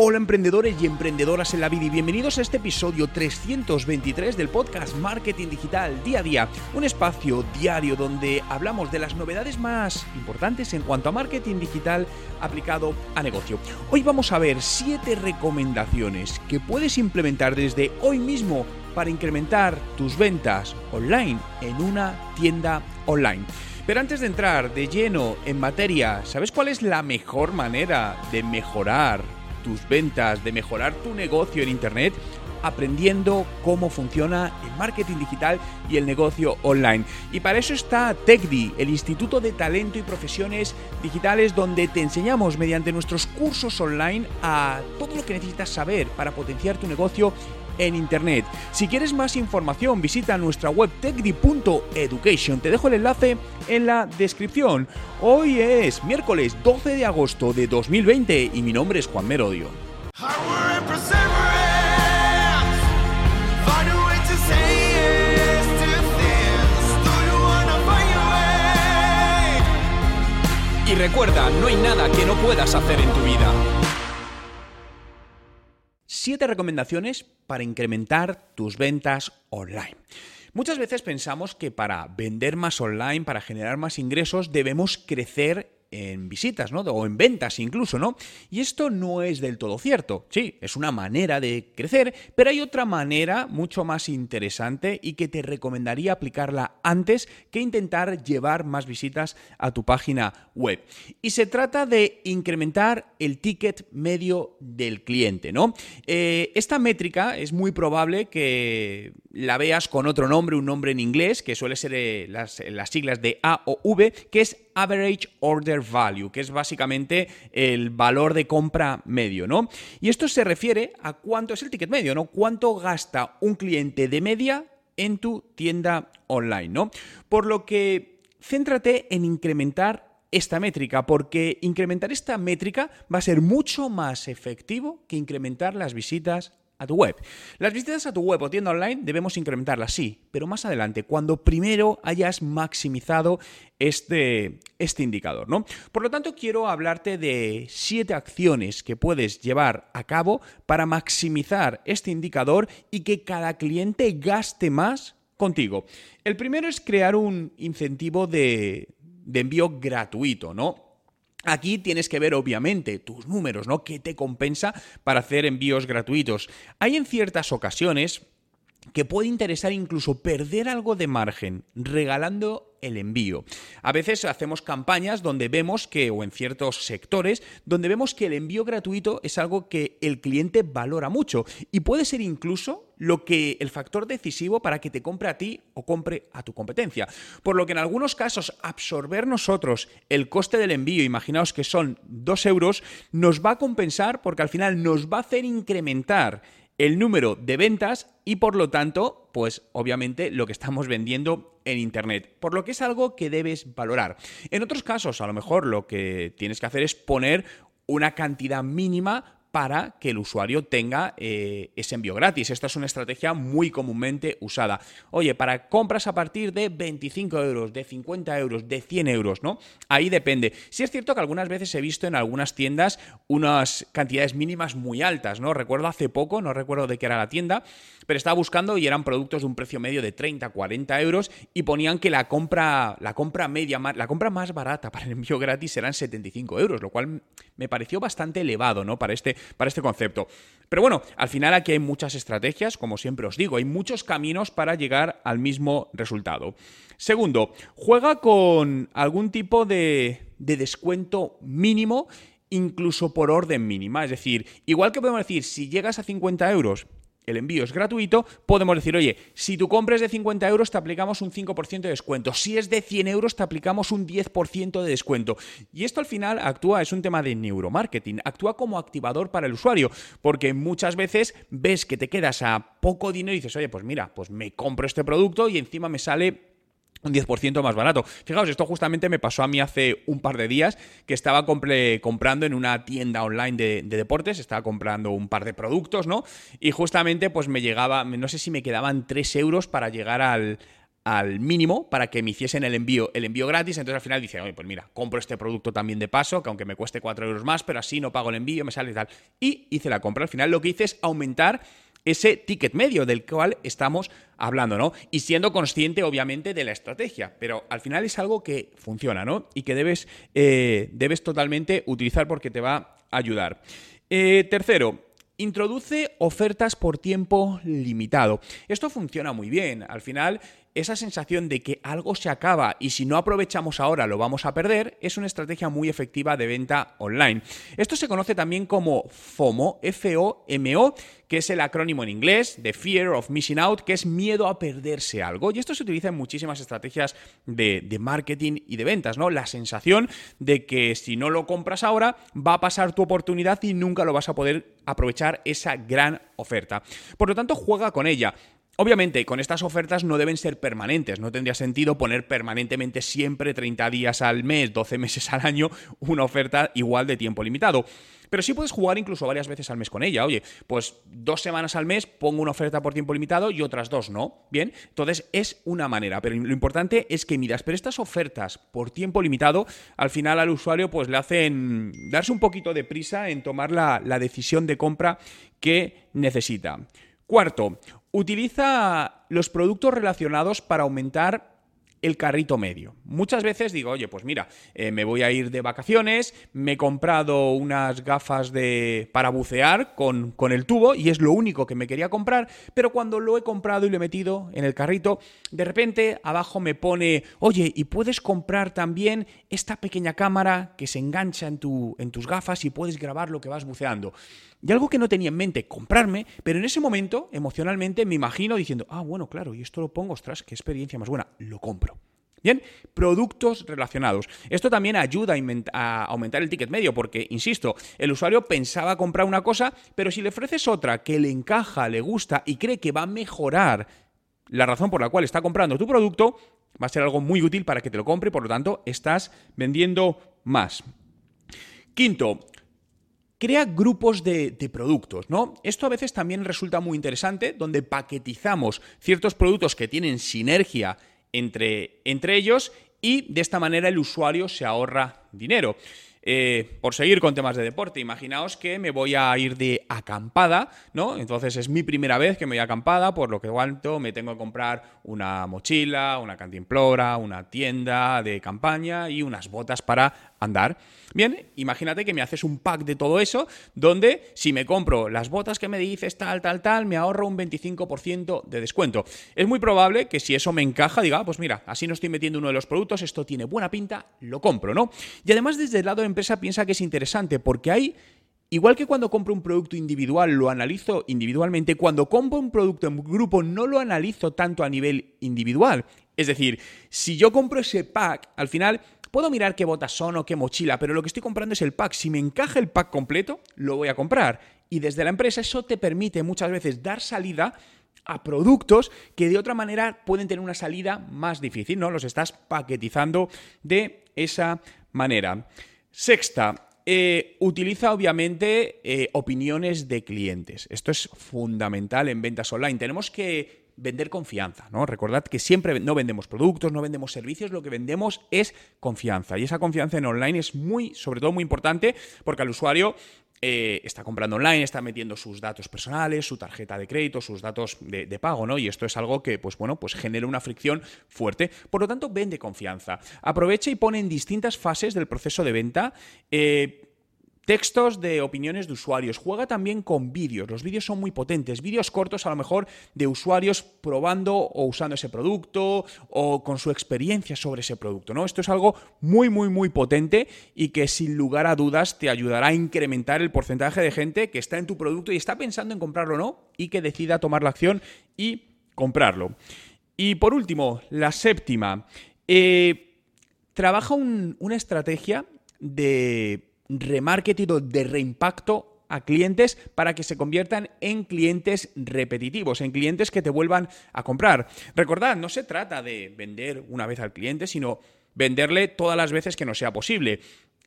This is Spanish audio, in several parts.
Hola emprendedores y emprendedoras en la vida y bienvenidos a este episodio 323 del podcast Marketing Digital Día a Día, un espacio diario donde hablamos de las novedades más importantes en cuanto a marketing digital aplicado a negocio. Hoy vamos a ver 7 recomendaciones que puedes implementar desde hoy mismo para incrementar tus ventas online en una tienda online. Pero antes de entrar de lleno en materia, ¿sabes cuál es la mejor manera de mejorar tus ventas, de mejorar tu negocio en Internet, aprendiendo cómo funciona el marketing digital y el negocio online. Y para eso está TechDi, el Instituto de Talento y Profesiones Digitales, donde te enseñamos mediante nuestros cursos online a todo lo que necesitas saber para potenciar tu negocio en Internet. Si quieres más información, visita nuestra web techdi.education. Te dejo el enlace en la descripción. Hoy es miércoles 12 de agosto de 2020 y mi nombre es Juan Merodio. Y recuerda, no hay nada que no puedas hacer en tu vida. 7 recomendaciones para incrementar tus ventas online. Muchas veces pensamos que para vender más online, para generar más ingresos, debemos crecer en visitas, ¿no? O en ventas incluso, ¿no? Y esto no es del todo cierto. Sí, es una manera de crecer, pero hay otra manera mucho más interesante y que te recomendaría aplicarla antes que intentar llevar más visitas a tu página web. Y se trata de incrementar el ticket medio del cliente, ¿no? Eh, esta métrica es muy probable que la veas con otro nombre, un nombre en inglés, que suele ser eh, las, las siglas de A o V, que es Average Order Value, que es básicamente el valor de compra medio, ¿no? Y esto se refiere a cuánto es el ticket medio, ¿no? Cuánto gasta un cliente de media en tu tienda online, ¿no? Por lo que céntrate en incrementar esta métrica, porque incrementar esta métrica va a ser mucho más efectivo que incrementar las visitas a tu web. Las visitas a tu web o tienda online debemos incrementarlas, sí, pero más adelante, cuando primero hayas maximizado este, este indicador, ¿no? Por lo tanto, quiero hablarte de siete acciones que puedes llevar a cabo para maximizar este indicador y que cada cliente gaste más contigo. El primero es crear un incentivo de, de envío gratuito, ¿no? Aquí tienes que ver obviamente tus números, ¿no? ¿Qué te compensa para hacer envíos gratuitos? Hay en ciertas ocasiones que puede interesar incluso perder algo de margen regalando el envío. A veces hacemos campañas donde vemos que, o en ciertos sectores, donde vemos que el envío gratuito es algo que el cliente valora mucho y puede ser incluso lo que el factor decisivo para que te compre a ti o compre a tu competencia. Por lo que en algunos casos absorber nosotros el coste del envío, imaginaos que son 2 euros, nos va a compensar porque al final nos va a hacer incrementar el número de ventas y por lo tanto, pues obviamente lo que estamos vendiendo en Internet, por lo que es algo que debes valorar. En otros casos, a lo mejor lo que tienes que hacer es poner una cantidad mínima para que el usuario tenga eh, ese envío gratis. Esta es una estrategia muy comúnmente usada. Oye, para compras a partir de 25 euros, de 50 euros, de 100 euros, ¿no? Ahí depende. Sí es cierto que algunas veces he visto en algunas tiendas unas cantidades mínimas muy altas, ¿no? Recuerdo hace poco, no recuerdo de qué era la tienda, pero estaba buscando y eran productos de un precio medio de 30, 40 euros y ponían que la compra, la compra media, la compra más barata para el envío gratis eran 75 euros, lo cual me pareció bastante elevado, ¿no? Para este para este concepto. Pero bueno, al final aquí hay muchas estrategias, como siempre os digo, hay muchos caminos para llegar al mismo resultado. Segundo, juega con algún tipo de, de descuento mínimo incluso por orden mínima. Es decir, igual que podemos decir, si llegas a 50 euros, el envío es gratuito, podemos decir, oye, si tu compra es de 50 euros, te aplicamos un 5% de descuento. Si es de 100 euros, te aplicamos un 10% de descuento. Y esto al final actúa, es un tema de neuromarketing, actúa como activador para el usuario, porque muchas veces ves que te quedas a poco dinero y dices, oye, pues mira, pues me compro este producto y encima me sale un 10% más barato. Fijaos, esto justamente me pasó a mí hace un par de días que estaba comprando en una tienda online de, deportes, estaba comprando un par de productos, ¿no? Y justamente pues me llegaba, no sé si me quedaban 3 euros para llegar al, al mínimo para que me hiciesen el envío, el envío gratis. Entonces al final dice, oye, pues mira, compro este producto también de paso, que aunque me cueste 4 euros más, pero así no pago el envío, me sale y tal. Y hice la compra. Al final lo que hice es aumentar ese ticket medio del cual estamos hablando, ¿no? Y siendo consciente, obviamente, de la estrategia, pero al final es algo que funciona, ¿no? Y que debes, eh, debes totalmente utilizar porque te va a ayudar. Eh, tercero, Introduce ofertas por tiempo limitado. Esto funciona muy bien. Al final, esa sensación de que algo se acaba y si no aprovechamos ahora lo vamos a perder es una estrategia muy efectiva de venta online. Esto se conoce también como FOMO, F-O-M-O, que es el acrónimo en inglés de Fear of Missing Out, que es miedo a perderse algo. Y esto se utiliza en muchísimas estrategias de, de marketing y de ventas, ¿no? La sensación de que si no lo compras ahora va a pasar tu oportunidad y nunca lo vas a poder aprovechar esa gran oferta. Por lo tanto, juega con ella. Obviamente, con estas ofertas no deben ser permanentes, no tendría sentido poner permanentemente siempre 30 días al mes, 12 meses al año, una oferta igual de tiempo limitado. Pero sí puedes jugar incluso varias veces al mes con ella. Oye, pues dos semanas al mes pongo una oferta por tiempo limitado y otras dos no. Bien, entonces es una manera, pero lo importante es que miras, pero estas ofertas por tiempo limitado, al final al usuario pues le hacen darse un poquito de prisa en tomar la, la decisión de compra que necesita. Cuarto, utiliza los productos relacionados para aumentar el carrito medio. Muchas veces digo, oye, pues mira, eh, me voy a ir de vacaciones, me he comprado unas gafas de para bucear con, con, el tubo y es lo único que me quería comprar, pero cuando lo he comprado y lo he metido en el carrito, de repente abajo me pone, oye, y puedes comprar también esta pequeña cámara que se engancha en, tu, en tus gafas y puedes grabar lo que vas buceando. Y algo que no tenía en mente comprarme, pero en ese momento, emocionalmente, me imagino diciendo, ah, bueno, claro, y esto lo pongo, ostras, qué experiencia más buena, lo compro. Bien, productos relacionados. Esto también ayuda a, aumentar el ticket medio porque, insisto, el usuario pensaba comprar una cosa, pero si le ofreces otra que le encaja, le gusta y cree que va a mejorar la razón por la cual está comprando tu producto, va a ser algo muy útil para que te lo compre y por lo tanto estás vendiendo más. Quinto, crea grupos de, productos, ¿no? Esto a veces también resulta muy interesante, donde paquetizamos ciertos productos que tienen sinergia entre, entre ellos y de esta manera el usuario se ahorra dinero. Eh, por seguir con temas de deporte, imaginaos que me voy a ir de acampada, ¿no? Entonces es mi primera vez que me voy a acampada, por lo que cuanto me tengo que comprar una mochila, una cantimplora, una tienda de campaña y unas botas para andar. Bien, imagínate que me haces un pack de todo eso, donde si me compro las botas que me dices tal, tal, tal, me ahorro un 25% de descuento. Es muy probable que si eso me encaja, diga, ah, pues mira, así no estoy metiendo uno de los productos, esto tiene buena pinta, lo compro, ¿no? Y además desde el lado de piensa que es interesante, porque hay Igual que cuando compro un producto individual lo analizo individualmente, cuando compro un producto en grupo no lo analizo tanto a nivel individual. Es decir, si yo compro ese pack, al final Puedo mirar qué botas son o qué mochila, pero lo que estoy comprando es el pack. Si me encaja el pack completo, lo voy a comprar. Y desde la empresa eso te permite muchas veces dar salida a productos que de otra manera pueden tener una salida más difícil, ¿no? Los estás paquetizando de esa manera. Sexta, eh, utiliza obviamente eh, opiniones de clientes. Esto es fundamental en ventas online. Tenemos que vender confianza, ¿no? Recordad que siempre no vendemos productos, no vendemos servicios, lo que vendemos es confianza. Y esa confianza en online es muy, sobre todo muy importante, porque al usuario eh, está comprando online, está metiendo sus datos personales, su tarjeta de crédito, sus datos de, pago, ¿no? Y esto es algo que, pues bueno, pues genera una fricción fuerte. Por lo tanto, vende confianza. Aprovecha y pone en distintas fases del proceso de venta. Eh, Textos de opiniones de usuarios. Juega también con vídeos. Los vídeos son muy potentes. Vídeos cortos a lo mejor de usuarios probando o usando ese producto o con su experiencia sobre ese producto. ¿no? Esto es algo muy, muy, muy potente y que sin lugar a dudas te ayudará a incrementar el porcentaje de gente que está en tu producto y está pensando en comprarlo o no y que decida tomar la acción y comprarlo. Y por último, la séptima. Eh, trabaja una estrategia de remarketing de reimpacto a clientes para que se conviertan en clientes repetitivos, en clientes que te vuelvan a comprar. Recordad, no se trata de vender una vez al cliente, sino venderle todas las veces que no sea posible.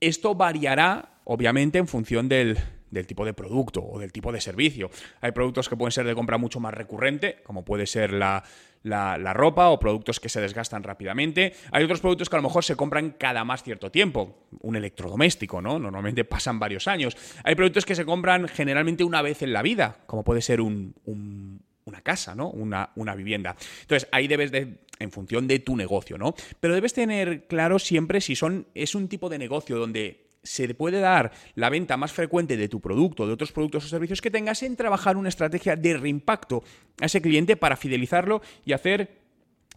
Esto variará, obviamente, en función del, del tipo de producto o del tipo de servicio. Hay productos que pueden ser de compra mucho más recurrente, como puede ser la, la, ropa o productos que se desgastan rápidamente. Hay otros productos que a lo mejor se compran cada más cierto tiempo. Un electrodoméstico, ¿no? Normalmente pasan varios años. Hay productos que se compran generalmente una vez en la vida, como puede ser un, una casa, ¿no? Una, una, vivienda. Entonces, ahí debes de, en función de tu negocio, ¿no? Pero debes tener claro siempre si son, es un tipo de negocio donde se puede dar la venta más frecuente de tu producto, de otros productos o servicios que tengas, en trabajar una estrategia de reimpacto a ese cliente para fidelizarlo y hacer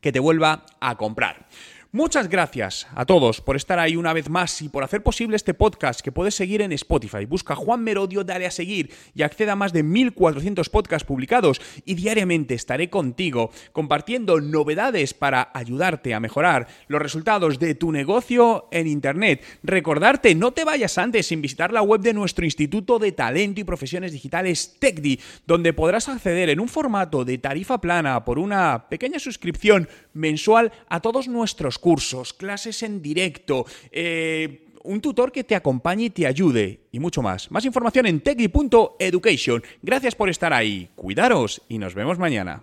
que te vuelva a comprar. Muchas gracias a todos por estar ahí una vez más y por hacer posible este podcast que puedes seguir en Spotify. Busca Juan Merodio, dale a seguir y acceda a más de 1400 podcasts publicados y diariamente estaré contigo compartiendo novedades para ayudarte a mejorar los resultados de tu negocio en Internet. Recordarte, no te vayas antes sin visitar la web de nuestro Instituto de Talento y Profesiones Digitales TECDI, donde podrás acceder en un formato de tarifa plana por una pequeña suscripción mensual a todos nuestros cursos, clases en directo, eh, un tutor que te acompañe y te ayude y mucho más. Más información en techdi.education. Gracias por estar ahí, cuidaros y nos vemos mañana.